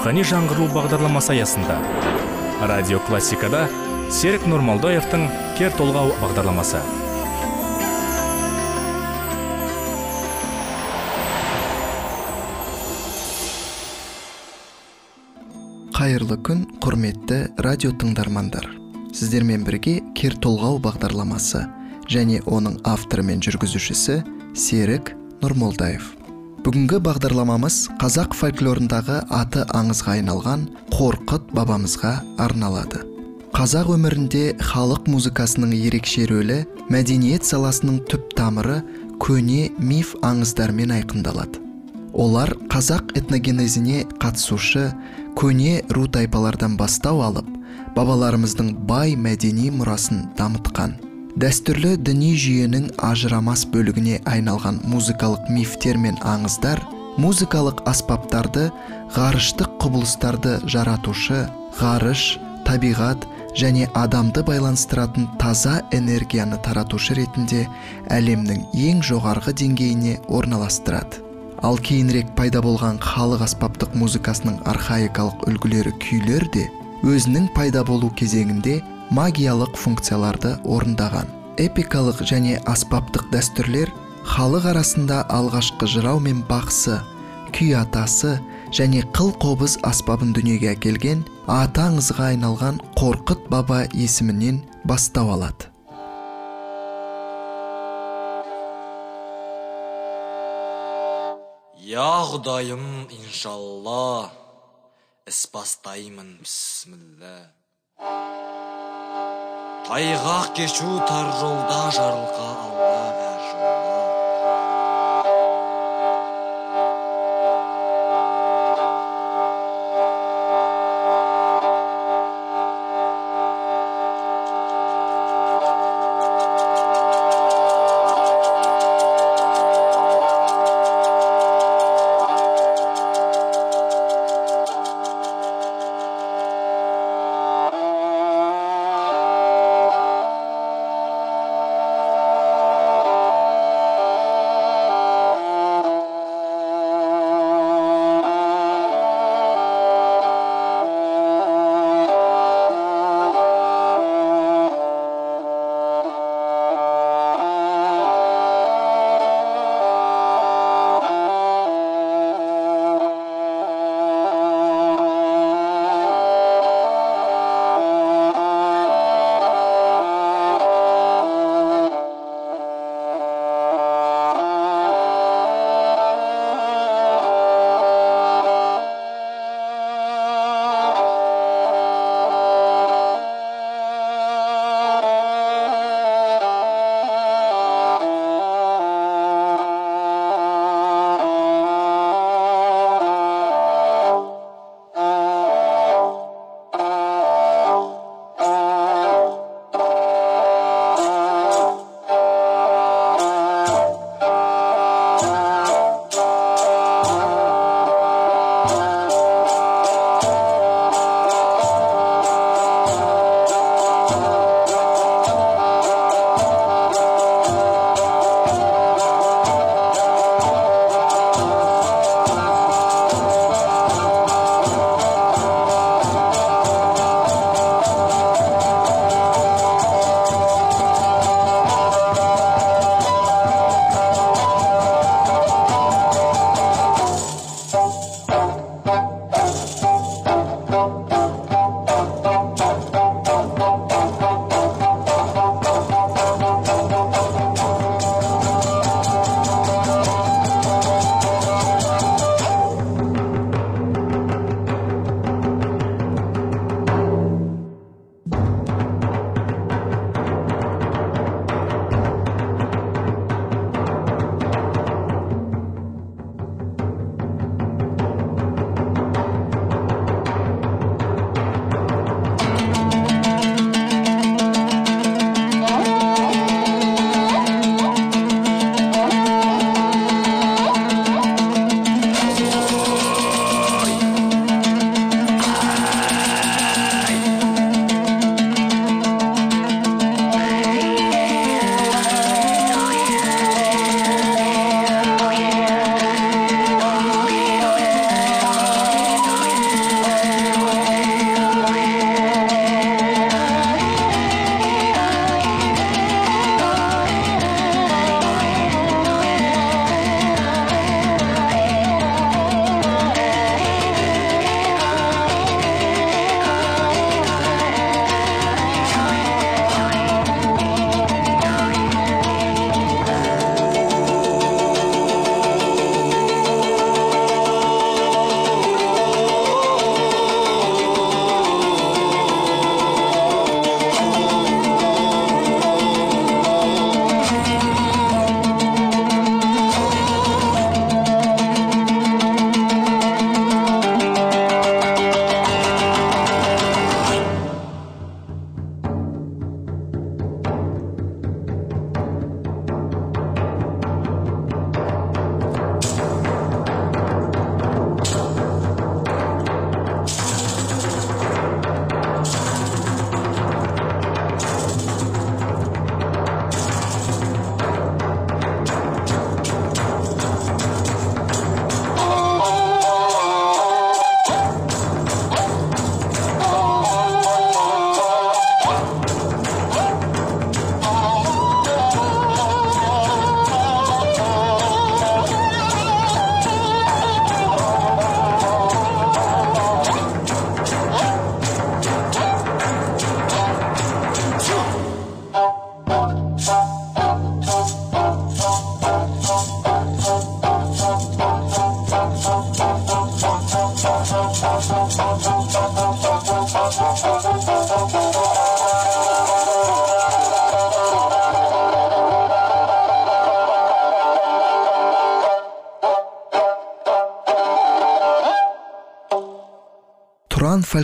рухани жаңғыру бағдарламасы аясында радио классикада серік нұрмалдаевтың кер толғау бағдарламасы. Қайырлы күн құрметті радио тыңдармандар. Сіздермен бірге кер толғау бағдарламасы және оның авторы мен жүргізушісі серік нұрмолдаев бүгінгі бағдарламамыз қазақ фольклорындағы аты аңызға айналған қорқыт бабамызға арналады. Қазақ өмірінде халық музыкасының ерекше рөлі мәдениет саласының түп тамыры көне миф аңыздармен айқындалады. Олар қазақ этногенезіне қатысушы көне ру тайпалардан бастау алып бабаларымыздың бай мәдени мұрасын дамытқан. Дәстүрлі діни жүйенің ажырамас бөлігіне айналған музыкалық мифтер мен аңыздар музыкалық аспаптарды ғарыштық құбылыстарды жаратушы ғарыш табиғат және адамды байланыстыратын таза энергияны таратушы ретінде әлемнің ең жоғарғы деңгейіне орналастырады. Ал кейінірек пайда болған халық аспаптық музыкасының архаикалық үлгілері күйлер де өзінің пайда болу кезеңінде магиялық функцияларды орындаған. Эпикалық және аспаптық дәстүрлер халық арасында алғашқы жырау мен бақсы күй атасы және қыл қобыз аспабын дүниеге әкелген аты аңызға айналған қорқыт баба есімінен бастау алады. Я құдайым иншалла. Іс бастаймын бісміллә. Тайғақ кешу тар жолда жарылқа алла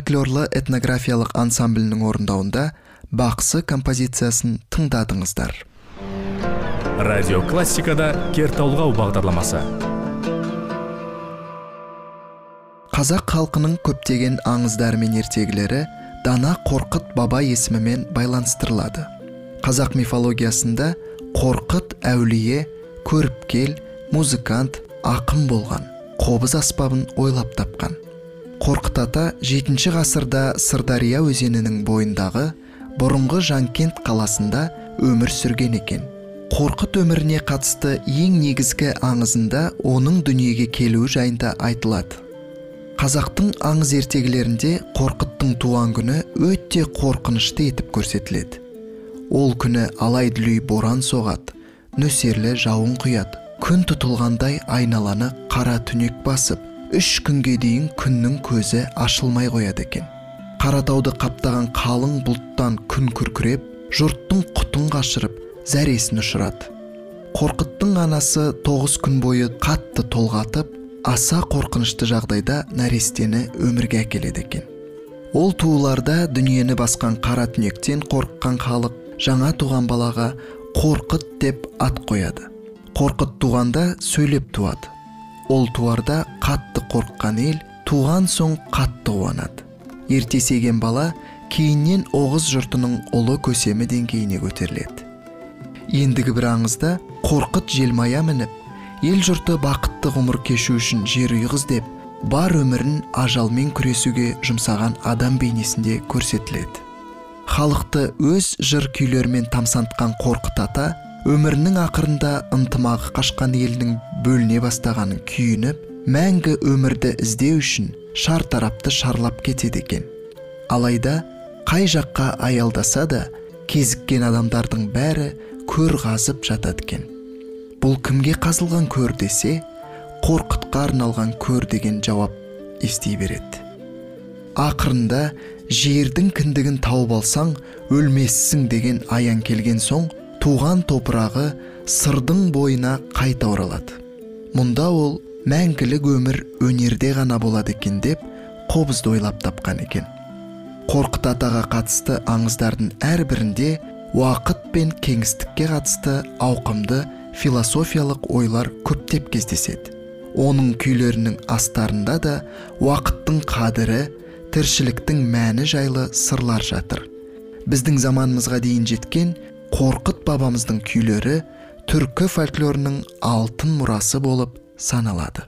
фольклорлы этнографиялық ансамблінің орындауында бақсы композициясын тыңдадыңыздар. Радио классикада бағдарламасы. Қазақ халқының көптеген аңыздары мен ертегілері дана қорқыт баба есімімен байланыстырылады. Қазақ мифологиясында қорқыт әулие көріпкел музыкант ақын болған қобыз аспабын ойлап тапқан. Қорқыт ата 7 ғасырда сырдария өзенінің бойындағы бұрынғы жанкент қаласында өмір сүрген екен. Қорқыт өміріне қатысты ең негізгі аңызында оның дүниеге келуі жайында айтылады. Қазақтың аңыз ертегілерінде қорқыттың туған күні өте қорқынышты етіп көрсетіледі. Ол күні алай дүлей боран соғады нөсерлі жауын құяды күн тұтылғандай айналаны қара түнек басып үш күнге дейін күннің көзі ашылмай қояды екен. Қаратауды қаптаған қалың бұлттан күн күркіреп жұрттың құтын қашырып зәресін ұшырады. Қорқыттың анасы тоғыз күн бойы қатты толғатып аса қорқынышты жағдайда нәрестені өмірге әкеледі екен. Ол туыларда дүниені басқан қара түнектен қорыққан халық жаңа туған балаға қорқыт деп ат қояды. Қорқыт туғанда сөйлеп туады. Ол туарда қатты қорыққан ел туған соң қатты қуанады. Ертесеген бала кейіннен оғыз жұртының ұлы көсемі деңгейіне көтеріледі. Ендігі бір аңызда қорқыт желмая мініп ел жұрты бақытты ғұмыр кешу үшін жер үй деп бар өмірін ажалмен күресуге жұмсаған адам бейнесінде көрсетіледі. Халықты өз жыр күйлерімен тамсантқан қорқыт ата өмірінің ақырында ынтымағы қашқан елдің бөліне бастағанын күйініп мәңгі өмірді іздеу үшін шартарапты шарлап кетеді екен. Алайда қай жаққа аялдаса да кезіккен адамдардың бәрі көр қазып жатады екен. Бұл кімге қазылған көр десе қорқытқа арналған көр деген жауап ести береді. Ақырында жердің кіндігін тауып алсаң өлмессің деген аян келген соң туған топырағы сырдың бойына қайта оралады. Мұнда ол мәңгілік өмір өнерде ғана болады екен деп қобызды ойлап тапқан екен. Қорқыт атаға қатысты аңыздардың әрбірінде уақыт пен кеңістікке қатысты ауқымды философиялық ойлар көптеп кездеседі. Оның күйлерінің астарында да уақыттың қадірі тіршіліктің мәні жайлы сырлар жатыр. Біздің заманымызға дейін жеткен қорқыт бабамыздың күйлері түркі фольклорының алтын мұрасы болып саналады.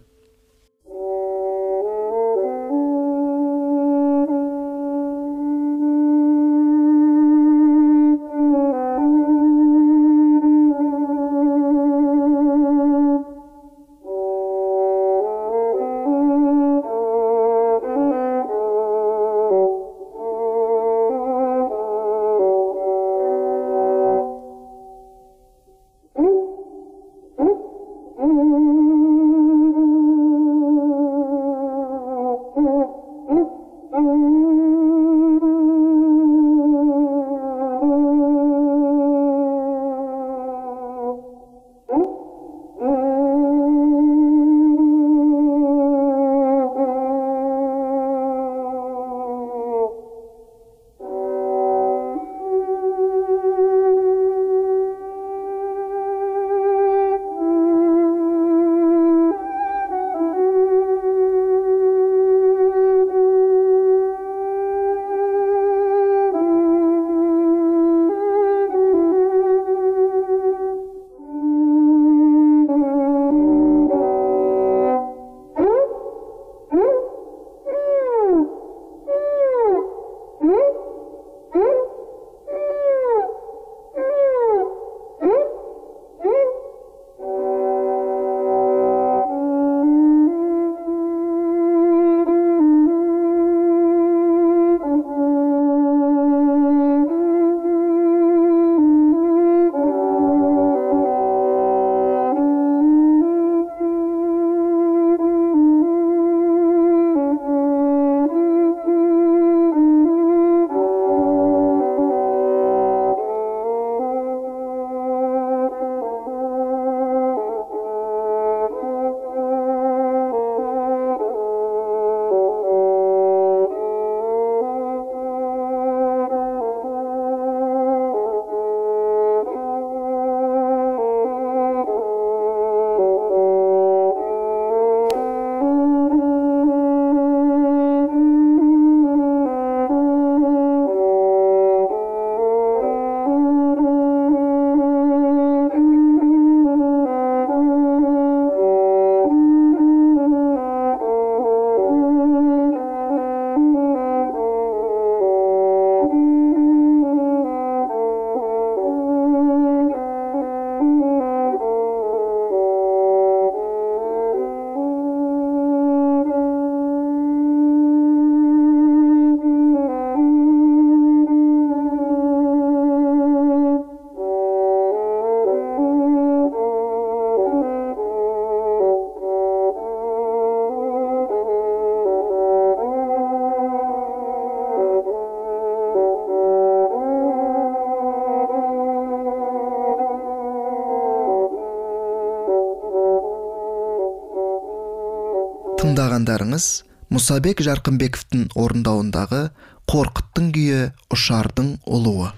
Мұсабек жарқынбековтің орындауындағы қорқыттың күйі ұшардың ұлуы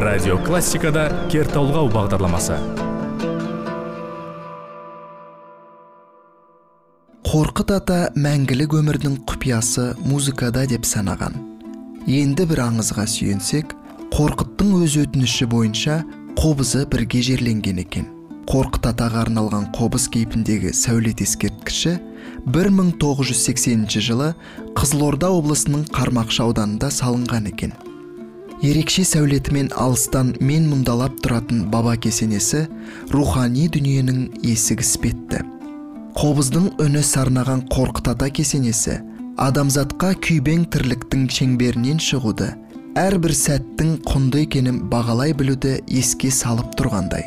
радио классикада бағдарламасы. Қорқыт ата мәңгілік өмірдің құпиясы музыкада деп санаған. Енді бір аңызға сүйенсек қорқыттың өз өтініші бойынша қобызы бірге жерленген екен қорқыт атаға арналған қобыз кейпіндегі сәулет ескерткіші 1980 жылы қызылорда облысының қармақшы ауданында салынған екен. Ерекше сәулетімен алыстан мен мұндалап тұратын баба кесенесі рухани дүниенің есігі іспетті. Қобыздың үні сарнаған қорқыт ата кесенесі адамзатқа күйбең тірліктің шеңберінен шығуды әрбір сәттің құнды екенін бағалай білуді еске салып тұрғандай.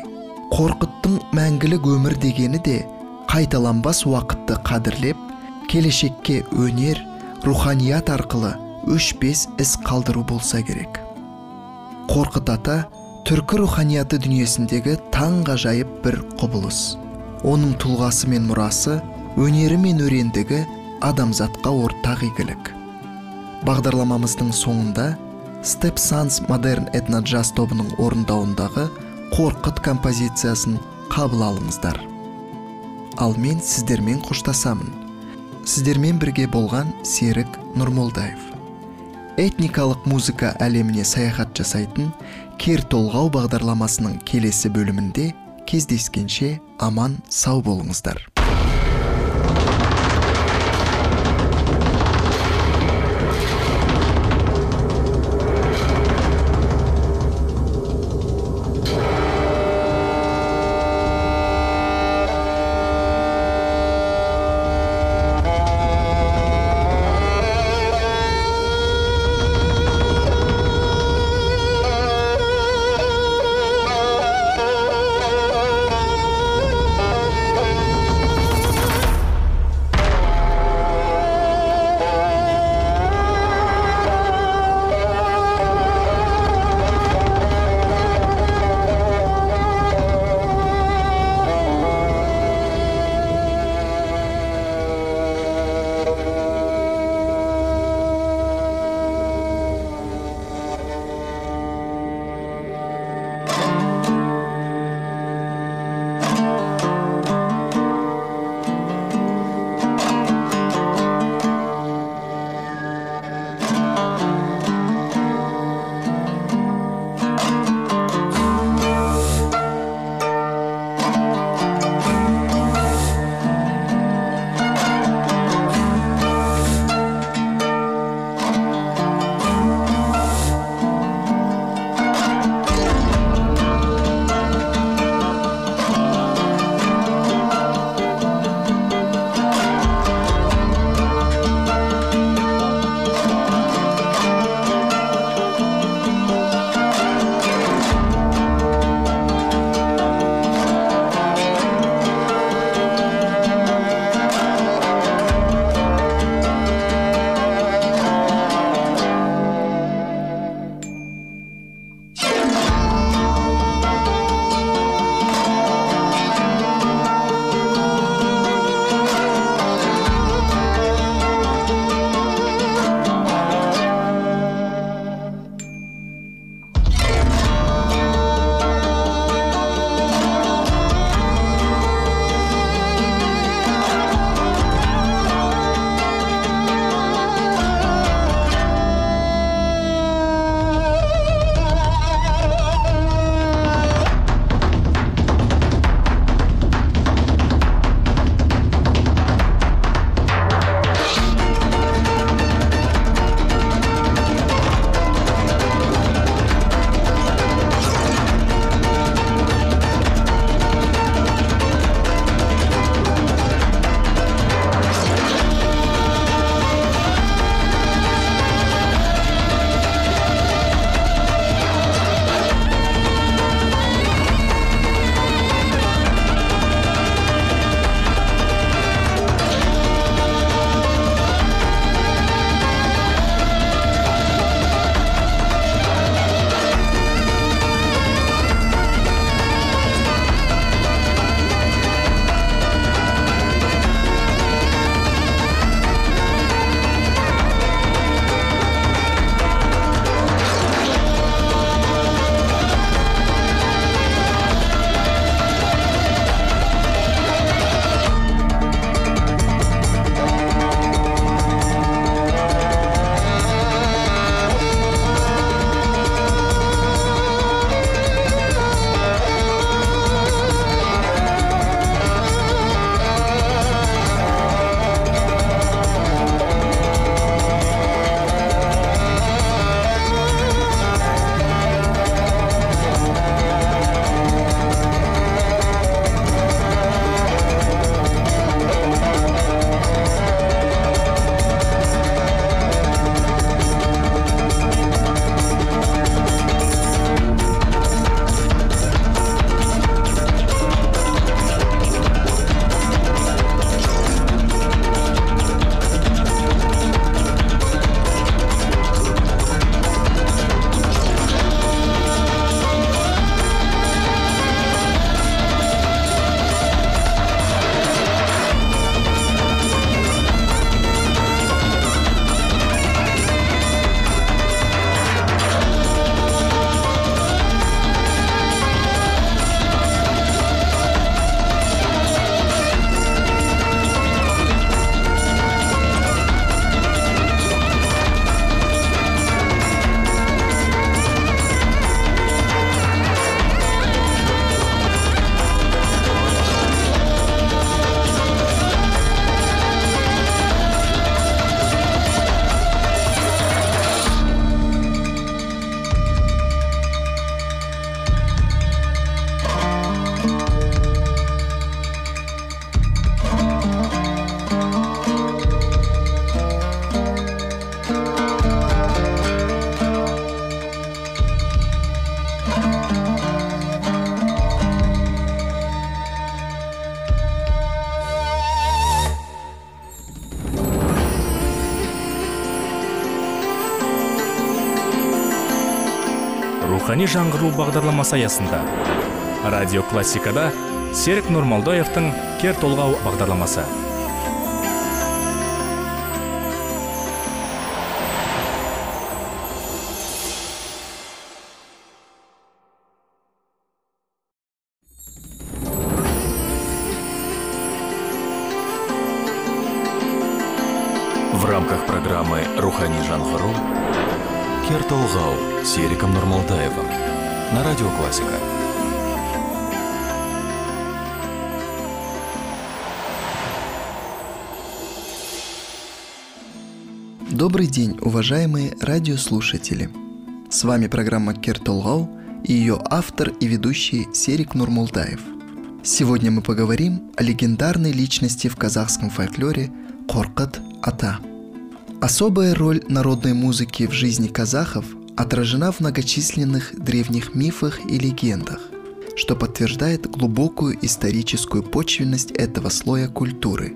Қорқыттың мәңгілік өмір дегені де қайталанбас уақытты қадірлеп келешекке өнер руханият арқылы өшпес із қалдыру болса керек. Қорқыт ата түркі руханияты дүниесіндегі таңғажайып бір құбылыс. Оның тұлғасы мен мұрасы өнері мен өрендігі адамзатқа ортақ игілік. Бағдарламамыздың соңында степ санс модерн этно джаз тобының орындауындағы қорқыт композициясын қабыл алыңыздар. Ал мен сіздермен қоштасамын. Сіздермен бірге болған серік нұрмолдаев. Этникалық музыка әлеміне саяхат жасайтын кер толғау бағдарламасының келесі бөлімінде кездескенше аман сау болыңыздар. Рухани жаңғыру бағдарламасы аясында. Радио классикада серік нұрмалдаевтың кер толғау бағдарламасы. День, уважаемые радиослушатели! С вами программа Кертолгау и ее автор и ведущий Серик Нурмулдаев. Сегодня мы поговорим о легендарной личности в казахском фольклоре Коркат Ата. Особая роль народной музыки в жизни казахов отражена в многочисленных древних мифах и легендах, что подтверждает глубокую историческую почвенность этого слоя культуры.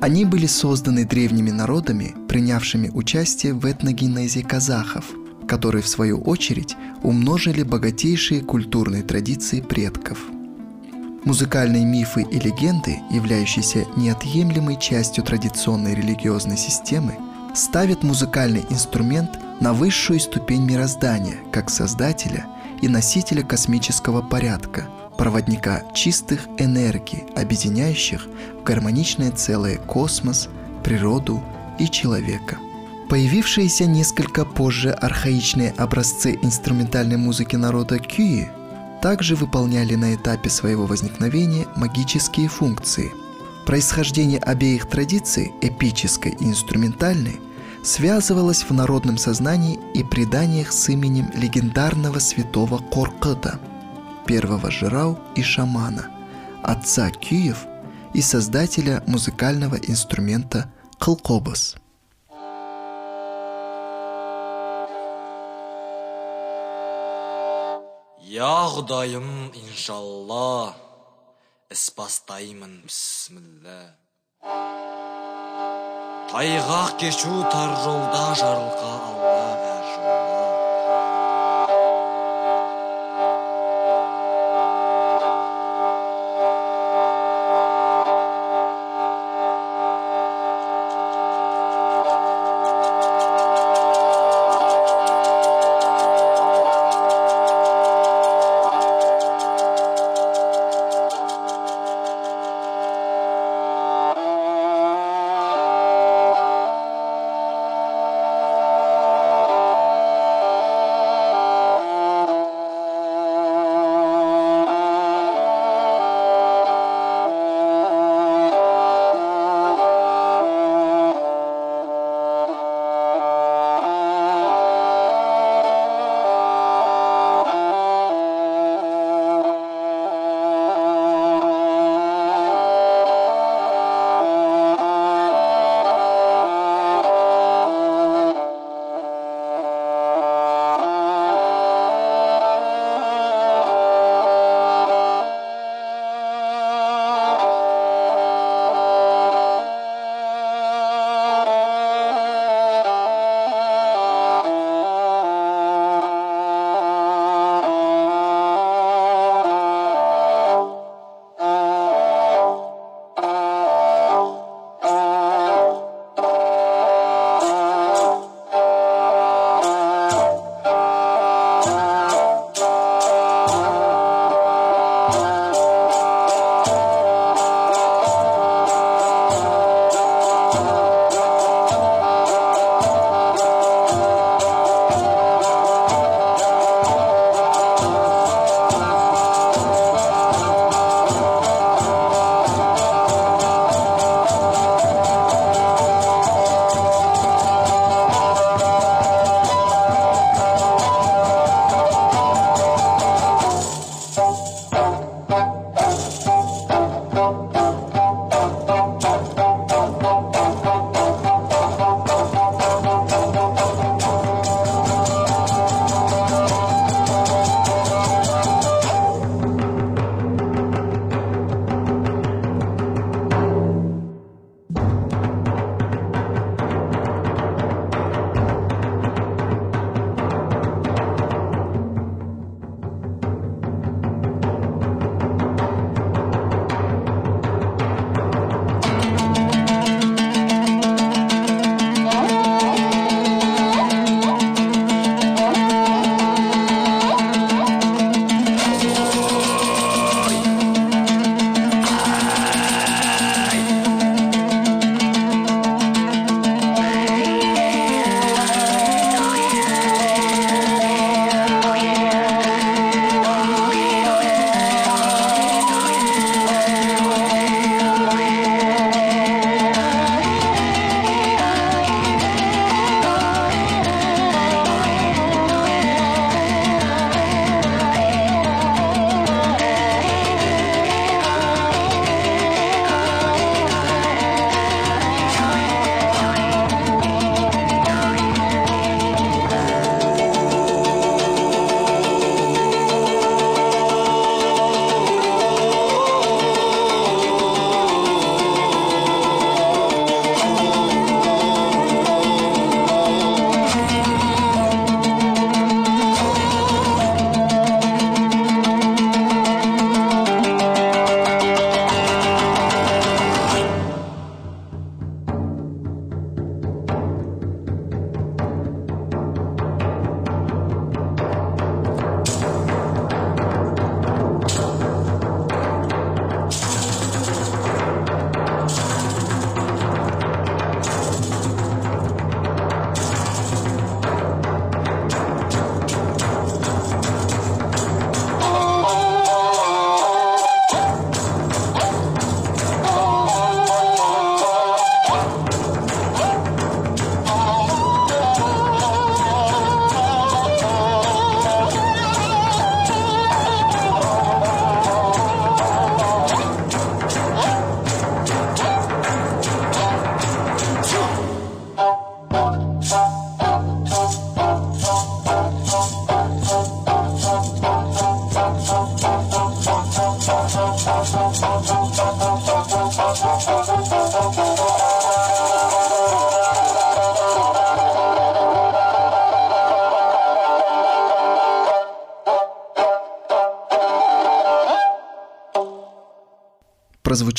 Они были созданы древними народами, принявшими участие в этногенезе казахов, которые в свою очередь умножили богатейшие культурные традиции предков. Музыкальные мифы и легенды, являющиеся неотъемлемой частью традиционной религиозной системы, ставят музыкальный инструмент на высшую ступень мироздания как создателя и носителя космического порядка, проводника чистых энергий, объединяющих гармоничное целое космос, природу и человека. Появившиеся несколько позже архаичные образцы инструментальной музыки народа Кюи также выполняли на этапе своего возникновения магические функции – Происхождение обеих традиций, эпической и инструментальной, связывалось в народном сознании и преданиях с именем легендарного святого Коркыта, первого жирау и шамана, отца Киев и создателя музыкального инструмента Кылкобас. Я құдайым иншалла. Іс бастаймын тайғақ кешу тар жолда жарылқа алла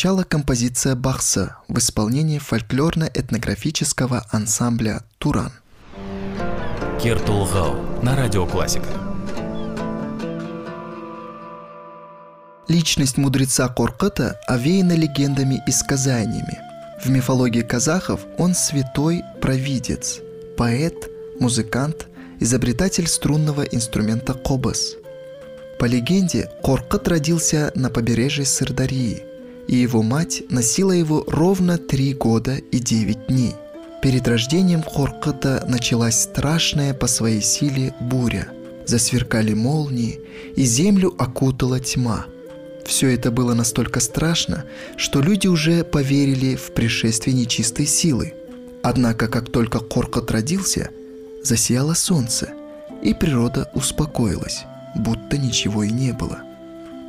прозвучала композиция Бахса в исполнении фольклорно-этнографического ансамбля «Туран». Кертулгау на радио Классика. Личность мудреца Коркыта овеяна легендами и сказаниями. В мифологии казахов он святой провидец, поэт, музыкант, изобретатель струнного инструмента кобас. По легенде, Коркыт родился на побережье Сырдарии – и его мать носила его ровно три года и девять дней. Перед рождением Хорката началась страшная по своей силе буря. Засверкали молнии, и землю окутала тьма. Все это было настолько страшно, что люди уже поверили в пришествие нечистой силы. Однако, как только Коркот родился, засияло солнце, и природа успокоилась, будто ничего и не было.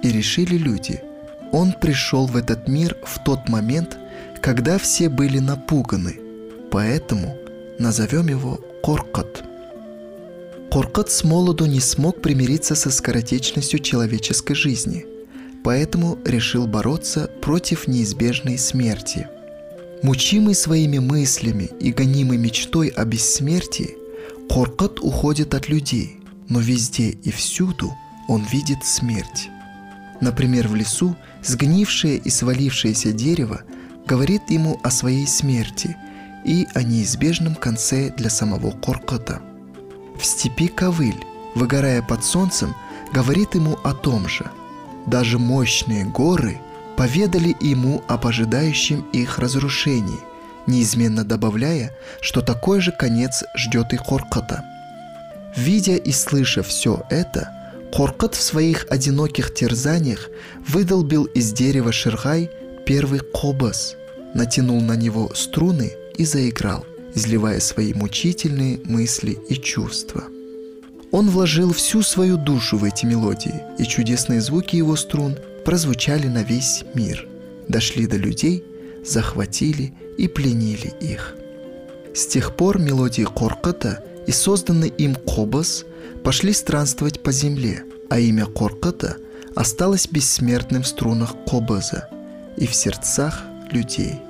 И решили люди – он пришел в этот мир в тот момент, когда все были напуганы, поэтому назовем его Коркот. Коркот с молоду не смог примириться со скоротечностью человеческой жизни, поэтому решил бороться против неизбежной смерти. Мучимый своими мыслями и гонимый мечтой о бессмертии, Коркот уходит от людей, но везде и всюду он видит смерть. Например, в лесу сгнившее и свалившееся дерево говорит ему о своей смерти и о неизбежном конце для самого Коркота. В степи Ковыль, выгорая под солнцем, говорит ему о том же. Даже мощные горы поведали ему об ожидающем их разрушении, неизменно добавляя, что такой же конец ждет и Коркота. Видя и слыша все это – Хоркот в своих одиноких терзаниях выдолбил из дерева шерхай первый кобас, натянул на него струны и заиграл, изливая свои мучительные мысли и чувства. Он вложил всю свою душу в эти мелодии, и чудесные звуки его струн прозвучали на весь мир, дошли до людей, захватили и пленили их. С тех пор мелодии Коркота и созданный им кобас – пошли странствовать по земле, а имя Коркота осталось бессмертным в струнах Кобаза и в сердцах людей.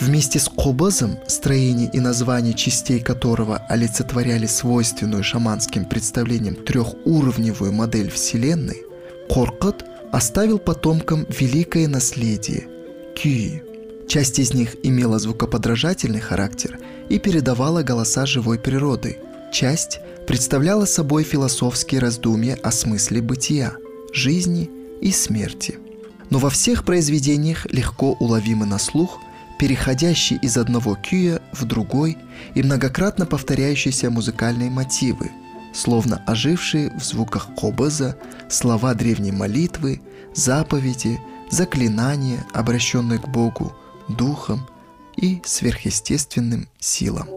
Вместе с Кобазом, строение и название частей которого олицетворяли свойственную шаманским представлениям трехуровневую модель Вселенной, Коркот оставил потомкам великое наследие – Кюи. Часть из них имела звукоподражательный характер и передавала голоса живой природы. Часть представляла собой философские раздумья о смысле бытия, жизни и смерти. Но во всех произведениях легко уловимы на слух переходящие из одного кюя в другой и многократно повторяющиеся музыкальные мотивы, словно ожившие в звуках кобаза слова древней молитвы, заповеди, заклинания, обращенные к Богу, духам и сверхъестественным силам.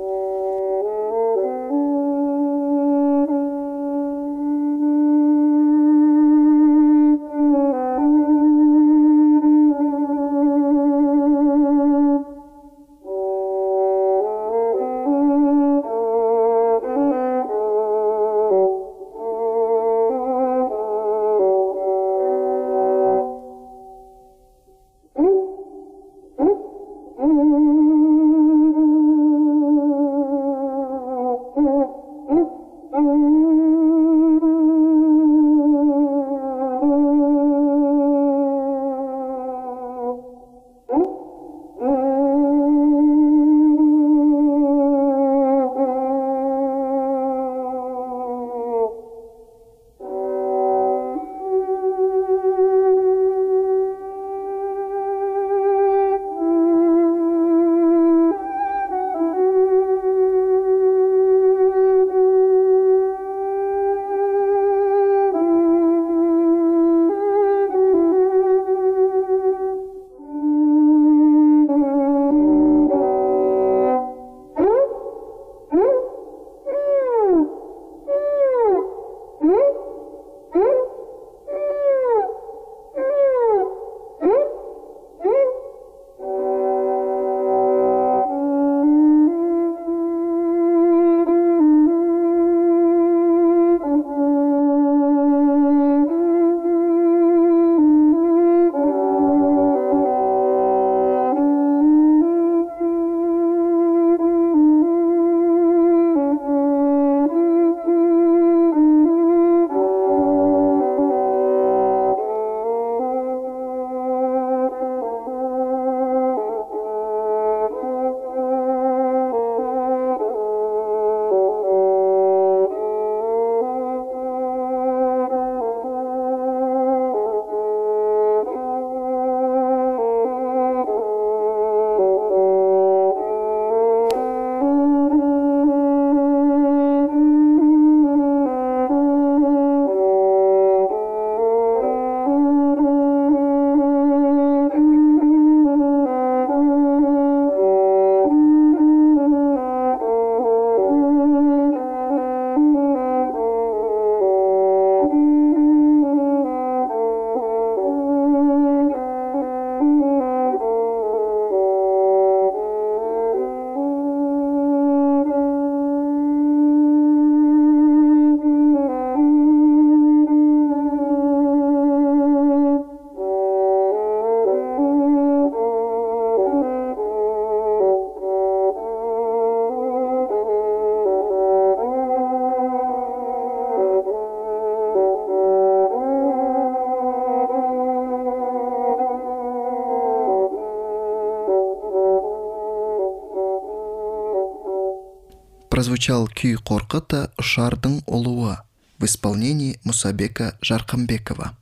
Прозвучал күй Коркыта «Шардың олуы» в исполнении Мусабека Жаркамбекова.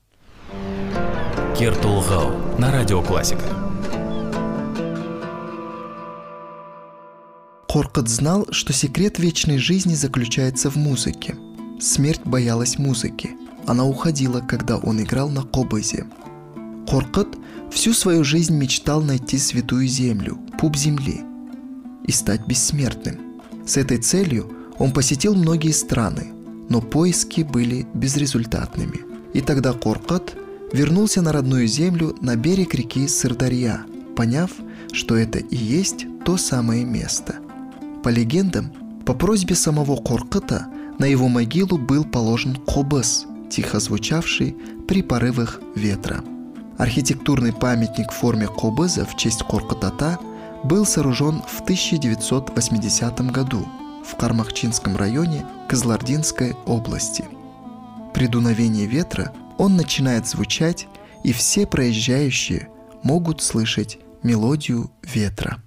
Кер Толғау на радио классика. Коркот знал, что секрет вечной жизни заключается в музыке. Смерть боялась музыки. Она уходила, когда он играл на кобазе. Коркот всю свою жизнь мечтал найти святую землю, пуп земли, и стать бессмертным. С этой целью он посетил многие страны, но поиски были безрезультатными. И тогда Коркот вернулся на родную землю на берег реки Сырдарья, поняв, что это и есть то самое место. По легендам, по просьбе самого Коркота на его могилу был положен кобас, тихо звучавший при порывах ветра. Архитектурный памятник в форме кобыза в честь Коркотата был сооружен в 1980 году в Кармахчинском районе Козлардинской области. При дуновении ветра он начинает звучать, и все проезжающие могут слышать мелодию ветра.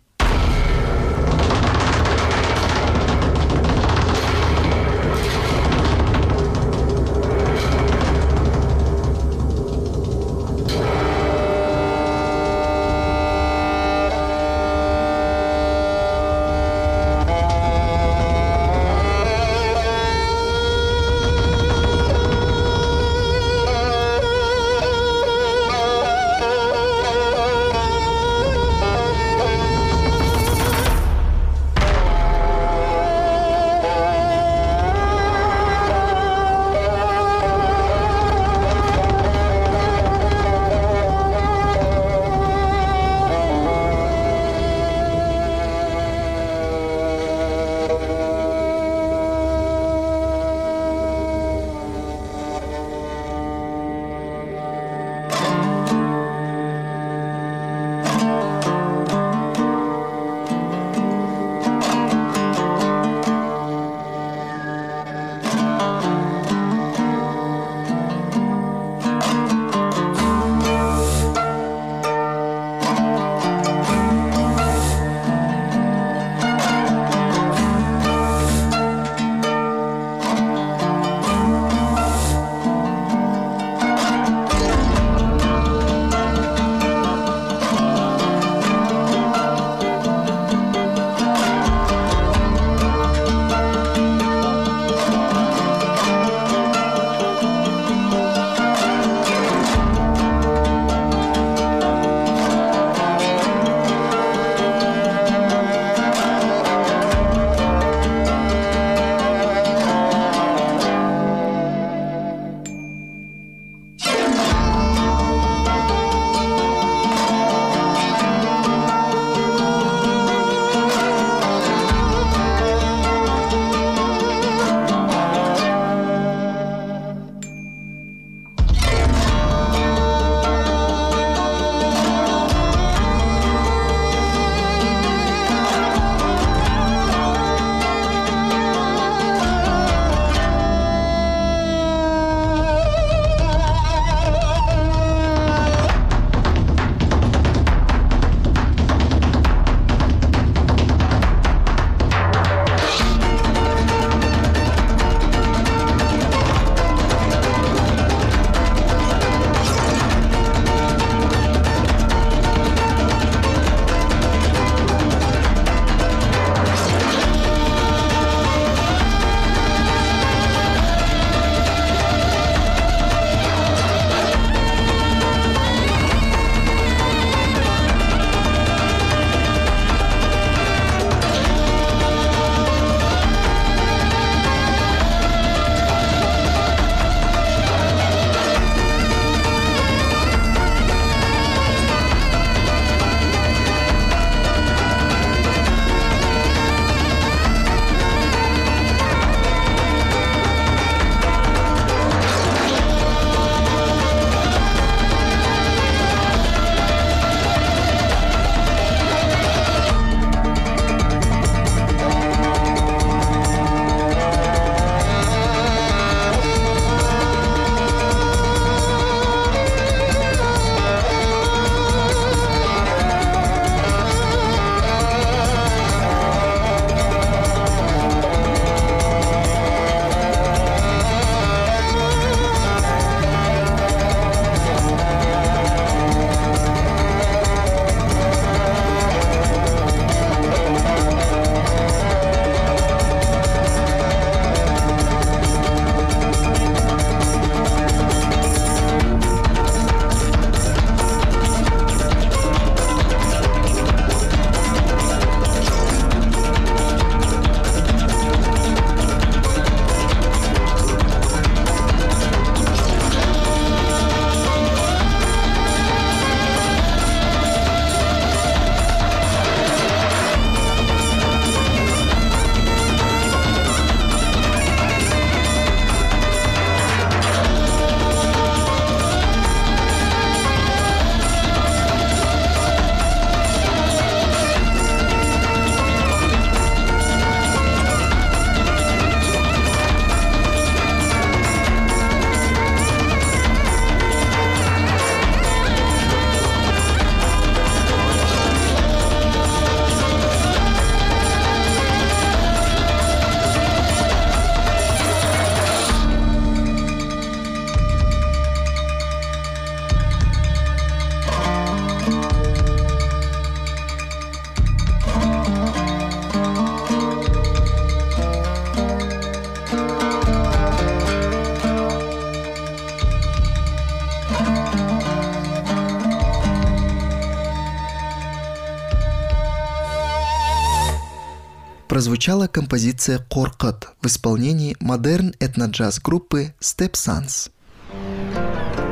Прозвучала композиция «Коркот» в исполнении модерн этноджаз группы Step Sons.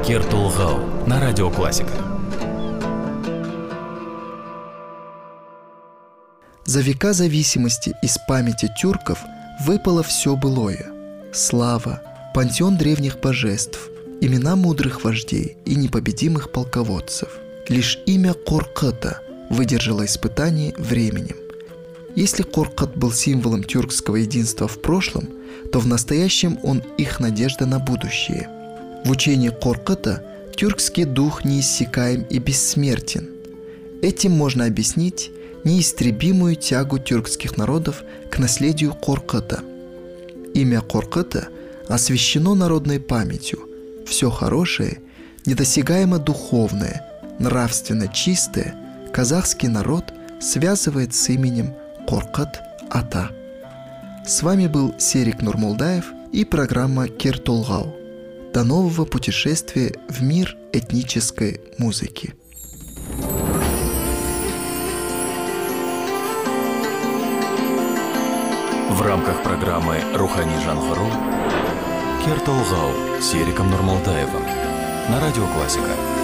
Кер Толгау на радио Классика. За века зависимости из памяти тюрков выпало все былое. Слава, пантеон древних божеств, имена мудрых вождей и непобедимых полководцев. Лишь имя Коркота выдержало испытание временем. Если Коркот был символом тюркского единства в прошлом, то в настоящем он их надежда на будущее. В учении Коркота тюркский дух неиссякаем и бессмертен. Этим можно объяснить неистребимую тягу тюркских народов к наследию Коркота. Имя Коркота освящено народной памятью. Все хорошее, недосягаемо духовное, нравственно чистое казахский народ связывает с именем Коркат Ата. С вами был Серик Нурмулдаев и программа Кертулгау. До нового путешествия в мир этнической музыки. В рамках программы «Рухани Жанхару» Кер Толгау с Ериком Нурмалтаевым на радио Классика.